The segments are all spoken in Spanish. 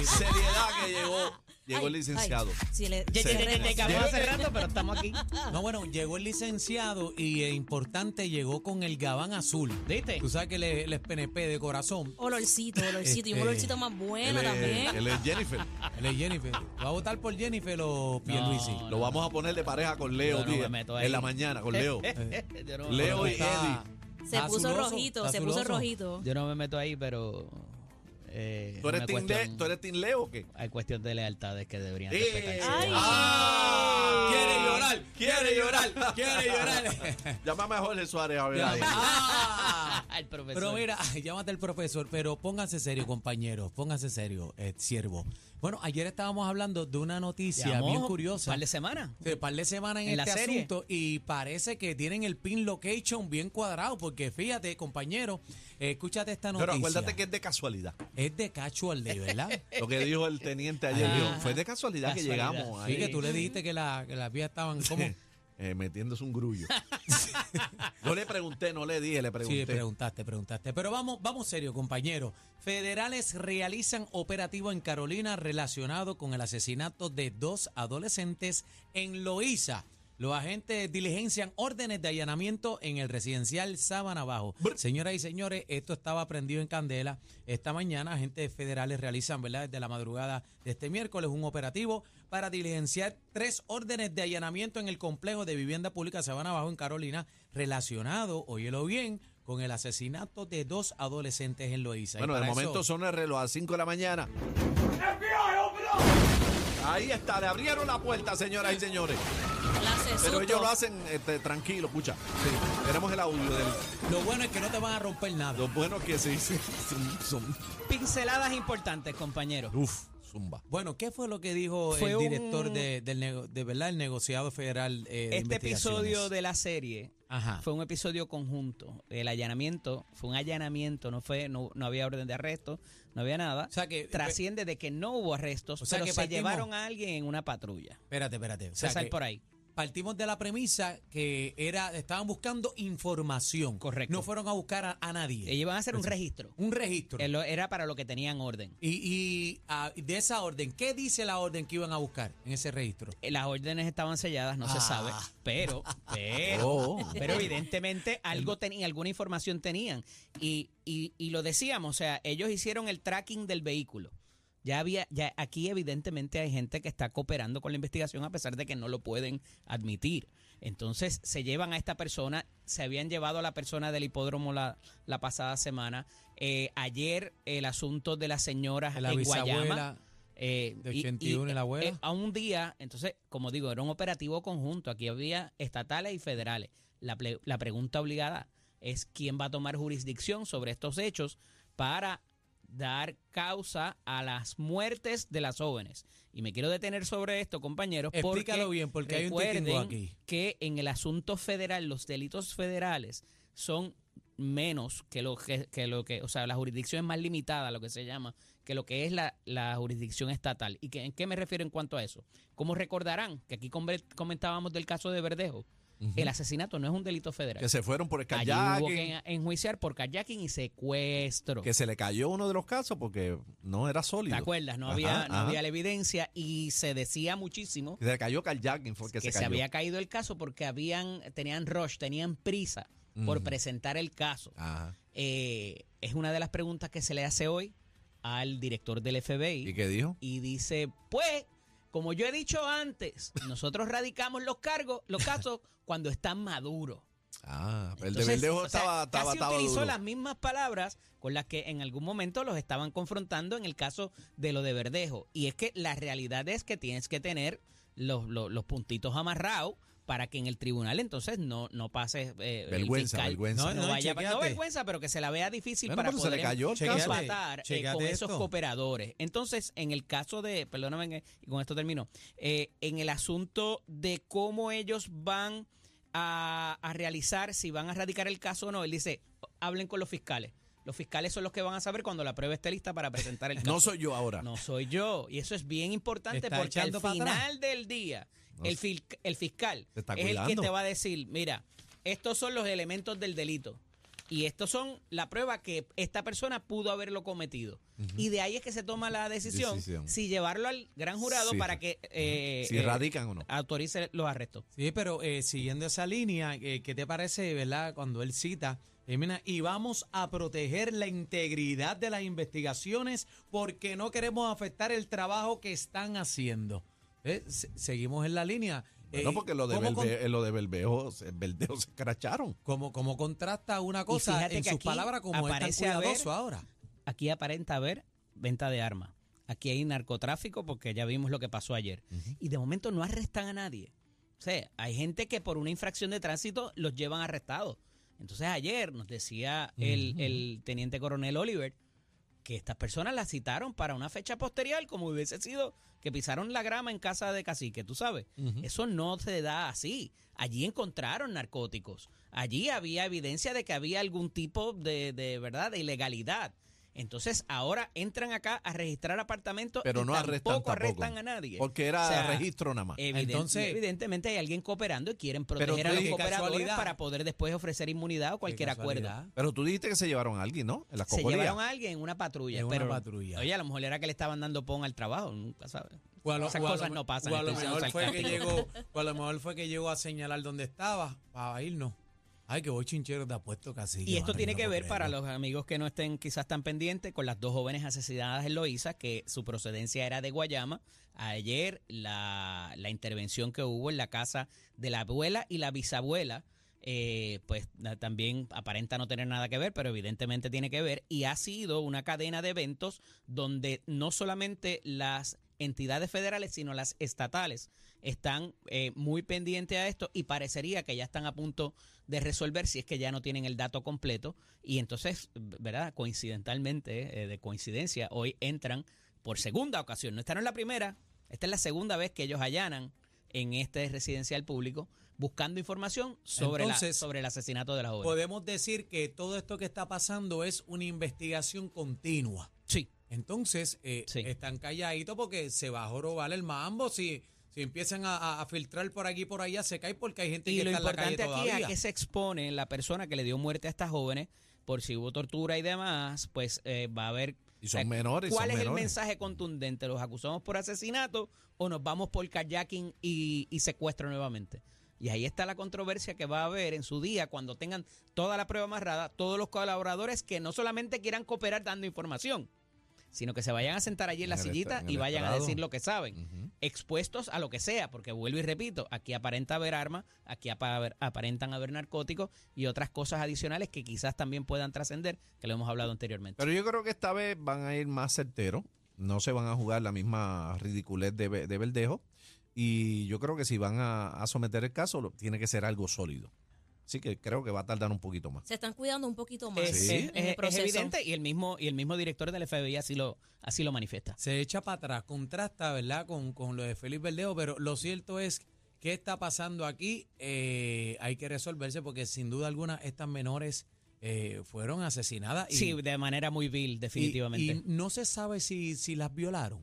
y- Seriedad que llegó, llegó el licenciado. le- se hace rato, pero estamos aquí. No, bueno, llegó el licenciado y eh, importante, llegó con el gabán azul. ¿Viste? Tú sabes que él es, él es PNP de corazón. Olorcito, olorcito. Y un Este, olorcito más bueno Él es, también. él es Jennifer. Él es Jennifer. ¿Va a votar por Jennifer o Pierluisi? No, Lo vamos a poner de pareja con Leo Yo no me Díaz, meto ahí. en la mañana, con Leo. Yo no, Leo y Está- Se puso azuloso, rojito, está se puso azuloso. rojito. yo no me meto ahí, pero. Eh, ¿Tú eres, team cuestión- Le- ¿Tú eres Team Leo o qué? Hay cuestión de lealtades que deberían Eh, respetarse. Ay. ¡Ah! Quiere llorar, quiere llorar, quiere llorar. Llámame a Jorge Suárez a ver ahí. Ah. Profesor. Pero mira, llámate al profesor, pero pónganse serio, compañeros, pónganse serio, eh, siervo. Bueno, ayer estábamos hablando de una noticia bien Un curiosa. par de semanas. de par de semanas en, En la este serie. asunto y parece que tienen el pin location bien cuadrado porque fíjate, compañero, eh, escúchate esta noticia. Pero acuérdate que es de casualidad. es de casual day, ¿verdad? Lo que dijo el teniente ayer, dijo, fue de casualidad, que Casualidad. llegamos Sí, ahí. que tú le dijiste que, la, que las vías estaban como eh, metiéndose un grullo. no le pregunté, no le dije, le pregunté. Sí, preguntaste, preguntaste. Pero vamos, vamos serio, compañero. Federales realizan operativo en Carolina relacionado con el asesinato de dos adolescentes en Loíza. Los agentes diligencian órdenes de allanamiento en el residencial Sábana Bajo. Señoras y señores, esto estaba prendido en candela. Esta mañana, agentes federales realizan, ¿verdad?, desde la madrugada de este miércoles, un operativo para diligenciar tres órdenes de allanamiento en el complejo de vivienda pública Sabana Bajo en Carolina, relacionado, óyelo bien, con el asesinato de dos adolescentes en Loíza. Bueno, de momento eso- son el reloj a las 5 de la mañana. Ahí está, le abrieron la puerta, señoras y señores. Pero ellos lo hacen este, tranquilo, escucha. Tenemos el audio del. Lo bueno es que no te van a romper nada. Lo bueno que sí, sí, son, son- Pinceladas importantes, compañeros. Uf, zumba. Bueno, ¿qué fue lo que dijo Fue el un- director de, del nego- de verdad el negociado federal eh, de Este episodio de la serie Ajá. fue un episodio conjunto. El allanamiento fue un allanamiento, no fue, no, no había orden de arresto, no había nada. O sea que- Trasciende de que no hubo arrestos, O sea pero que se partimos- llevaron a alguien en una patrulla. Espérate, espérate. O sea, César que por ahí. Partimos de la premisa que era estaban buscando información. Correcto. No fueron a buscar a, a nadie. Ellos iban a hacer un registro. Un registro. Era para lo que tenían orden. y y ah, de esa orden, ¿qué dice la orden que iban a buscar en ese registro? Eh, Las órdenes estaban selladas, no Ah. se sabe, pero, pero, Oh. pero evidentemente algo tenían, alguna información tenían. Y, y, y lo decíamos, o sea, ellos hicieron el tracking del vehículo. Ya había, ya aquí evidentemente hay gente que está cooperando con la investigación a pesar de que no lo pueden admitir. Entonces se llevan a esta persona, se habían llevado a la persona del hipódromo la, la pasada semana. Eh, ayer el asunto de las señoras La en Guayama. Eh, De 81 y la abuela. eh, a un día, entonces, como digo, era un operativo conjunto. Aquí había estatales y federales. La, la pregunta obligada es quién va a tomar jurisdicción sobre estos hechos para dar causa a las muertes de las jóvenes. Y me quiero detener sobre esto, compañeros, porque Explícalo bien, porque hay un aquí. que en el asunto federal, los delitos federales son menos que lo que, que lo que, o sea, la jurisdicción es más limitada, lo que se llama, que lo que es la, la jurisdicción estatal. ¿Y que, en qué me refiero en cuanto a eso? Como recordarán, que aquí comentábamos del caso de Verdejo, el asesinato no es un delito federal. Que se fueron por el Allí kayaking. hubo que enjuiciar por kayaking y secuestro. Que se le cayó uno de los casos porque no era sólido. ¿Te acuerdas? No, Ajá, había, no había la evidencia y se decía muchísimo Que se le cayó kayaking fue que, que se se, cayó. había caído el caso porque habían tenían rush, tenían prisa por presentar el caso. Ajá. Eh, es una de las preguntas que se le hace hoy al director del FBI ¿Y qué dijo? y dice, pues, como yo he dicho antes, nosotros radicamos los cargos, los casos cuando están maduros. Ah, el de Verdejo estaba, estaba, casi estaba utilizó duro. las mismas palabras con las que en algún momento los estaban confrontando en el caso de lo de Verdejo. Y es que la realidad es que tienes que tener los, los, los puntitos amarrados para que en el tribunal entonces no, no pase eh, el Vergüenza, fiscal. vergüenza. No, No, no, vaya, no vergüenza, pero que se la vea difícil Bueno, para pero se le poder cayó el empatar eh, con esos cooperadores. Entonces, en el caso de, perdóname, que- y con esto termino, eh, en el asunto de cómo ellos van a, a realizar, si van a radicar el caso o no, él dice, hablen con los fiscales. Los fiscales son los que van a saber cuando la prueba esté lista para presentar el caso. No soy yo ahora. No soy yo. Y eso es bien importante Está porque al atrás. final del día, el, fil- el fiscal está es el que cuidando. te va a decir, mira, estos son los elementos del delito. Y estos son la prueba que esta persona pudo haberlo cometido. Y de ahí es que se toma la decisión, Decisión. si llevarlo al gran jurado Sí. para que eh, Si eh, radican o no. autorice los arrestos. Sí, pero eh, siguiendo esa línea, eh, ¿qué te parece, verdad? Cuando él cita, eh, mira, y vamos a proteger la integridad de las investigaciones porque no queremos afectar el trabajo que están haciendo. Eh, se- seguimos en la línea. Eh, No, porque lo de, ¿cómo, con- Belve- eh, lo de Belveo, se- escracharon. cómo- cómo contrasta una cosa fíjate en que sus aquí palabras como es tan aparece a ver- cuidadoso ahora? Aquí aparenta haber venta de armas. Aquí hay narcotráfico porque ya vimos lo que pasó ayer. Y de momento no arrestan a nadie. O sea, hay gente que por una infracción de tránsito los llevan arrestados. Entonces ayer nos decía el, el teniente coronel Oliver que estas personas las citaron para una fecha posterior, como hubiese sido que pisaron la grama en casa de cacique, tú sabes. Eso no se da así. Allí encontraron narcóticos. Allí había evidencia de que había algún tipo de, de verdad, de ilegalidad. Entonces ahora entran acá a registrar apartamentos Pero y no arrestan tampoco arrestan a nadie. Porque era O sea, registro nada más. Evidente- Entonces- evidentemente hay alguien cooperando y quieren Pero proteger a los cooperadores casualidad. para poder después ofrecer inmunidad o cualquier acuerdo. Pero tú dijiste que se llevaron a alguien, ¿no? En Se llevaron a alguien en una patrulla. En una pero, patrulla. Oye, a lo mejor era que le estaban dando pon al trabajo, nunca sabes. O a lo- Esas o a lo cosas no pasan. o a lo mejor fue que llegó, o a lo mejor fue que llegó a señalar dónde estaba para irnos. Ay, que voy chinchero te apuesto casi. Y esto tiene que ver, para los amigos que no estén quizás tan pendientes, con las dos jóvenes asesinadas en Loíza, que su procedencia era de Guayama. Ayer la, la intervención que hubo en la casa de la abuela y la bisabuela, eh, pues también aparenta no tener nada que ver, pero evidentemente tiene que ver. Y ha sido una cadena de eventos donde no solamente las entidades federales, sino las estatales están eh, muy pendientes a esto y parecería que ya están a punto de resolver si es que ya no tienen el dato completo. Y entonces, ¿verdad? Coincidentalmente, eh, de coincidencia, hoy entran por segunda ocasión. No esta no es la primera, esta es la segunda vez que ellos allanan en este residencial público buscando información sobre, la- sobre el asesinato de la joven. Podemos decir que todo esto que está pasando es una investigación continua. Entonces, eh, Sí. están calladitos porque se va a jorobar el mambo. Si, si empiezan a, filtrar por aquí y por allá, se cae porque hay gente Y que lo está en la calle importante aquí es todavía. a qué se expone la persona que le dio muerte a estas jóvenes por si hubo tortura y demás, pues eh, va a haber... Y son menores, ¿Cuál son es el mensaje contundente? ¿Los acusamos por asesinato o nos vamos por kayaking y, y secuestro nuevamente? Y ahí está la controversia que va a haber en su día cuando tengan toda la prueba amarrada, todos los colaboradores que no solamente quieran cooperar dando información, sino que se vayan a sentar allí en la En sillita y vayan a decir lo que saben expuestos a lo que sea, porque vuelvo y repito, aquí aparenta haber armas, aquí apa- aparentan haber narcóticos y otras cosas adicionales que quizás también puedan trascender, que lo hemos hablado anteriormente. Pero yo creo que esta vez van a ir más certeros. No se van a jugar la misma ridiculez de, de Verdejo. Y yo creo que si van a, a someter el caso, lo- tiene que ser algo sólido. Así que creo que va a tardar un poquito más. Se están cuidando un poquito más es, Sí. es- evidente y el mismo y el mismo director del FBI así lo así lo manifiesta. se echa para atrás, contrasta, ¿verdad? Con, con lo de Félix Verdejo, pero lo cierto es que está pasando aquí, eh, hay que resolverse porque sin duda alguna estas menores eh, fueron asesinadas. Y, sí, de manera muy vil, definitivamente. Y, no se sabe si, si las violaron.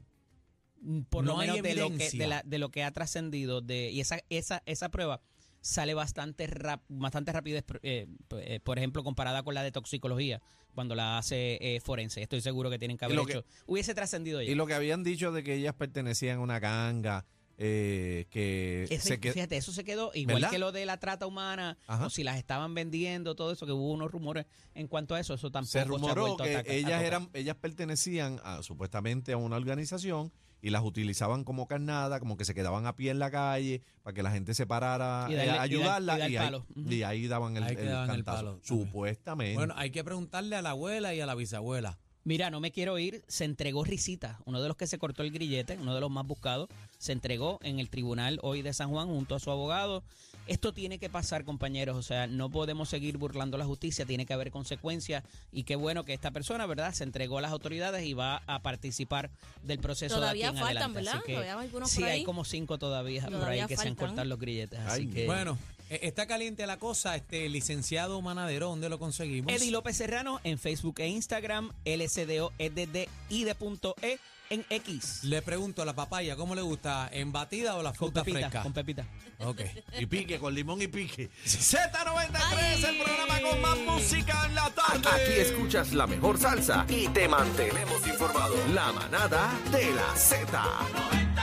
por no lo hay menos de lo que de, la- de lo que ha trascendido de y esa esa esa prueba sale bastante rap- bastante rápida eh, eh, por ejemplo comparada con la de toxicología cuando la hace eh, forense estoy seguro que tienen que haber que- hecho hubiese trascendido ya Y lo que habían dicho de que ellas pertenecían a una ganga, eh, que Ese- se fíjate, eso se quedó igual ¿Verdad? que lo de la trata humana, Ajá. o si las estaban vendiendo, todo eso, que hubo unos rumores en cuanto a eso, eso tampoco se ha rumoró vuelto a que a ellas eran ellas pertenecían a, supuestamente a una organización y las utilizaban como carnada, como que se quedaban a pie en la calle para que la gente se parara Y eh, darle- a y dar- ayudarla y dar y, palo. ahí, Ujú. y ahí daban el, Ahí el el cantazo. palo supuestamente. Bueno, hay que preguntarle a la abuela y a la bisabuela. Mira, no me quiero ir, se entregó Risita, uno de los que se cortó el grillete, uno de los más buscados, se entregó en el tribunal hoy de San Juan junto a su abogado. Esto tiene que pasar, compañeros, o sea, no podemos seguir burlando la justicia, tiene que haber consecuencias y qué bueno que esta persona, ¿verdad?, se entregó a las autoridades y va a participar del proceso Todavía de aquí en faltan, adelante. Así ¿verdad? que- Todavía hay algunos sí, por hay como cinco todavía, por ahí Todavía que se han faltan. cortado los grilletes, así Ay, que... Bueno, está caliente la cosa, este licenciado Manadero, ¿dónde lo conseguimos? Eddie López Serrano en Facebook e Instagram, LSDO punto E en X. Le pregunto a la papaya, ¿cómo le gusta? ¿En batida o la Con fruta pepita, fresca? con pepita. Ok. Y pique, con limón y pique. Z93, el programa con más música en la Aquí escuchas la mejor salsa y te mantenemos informado. La manada de la Z.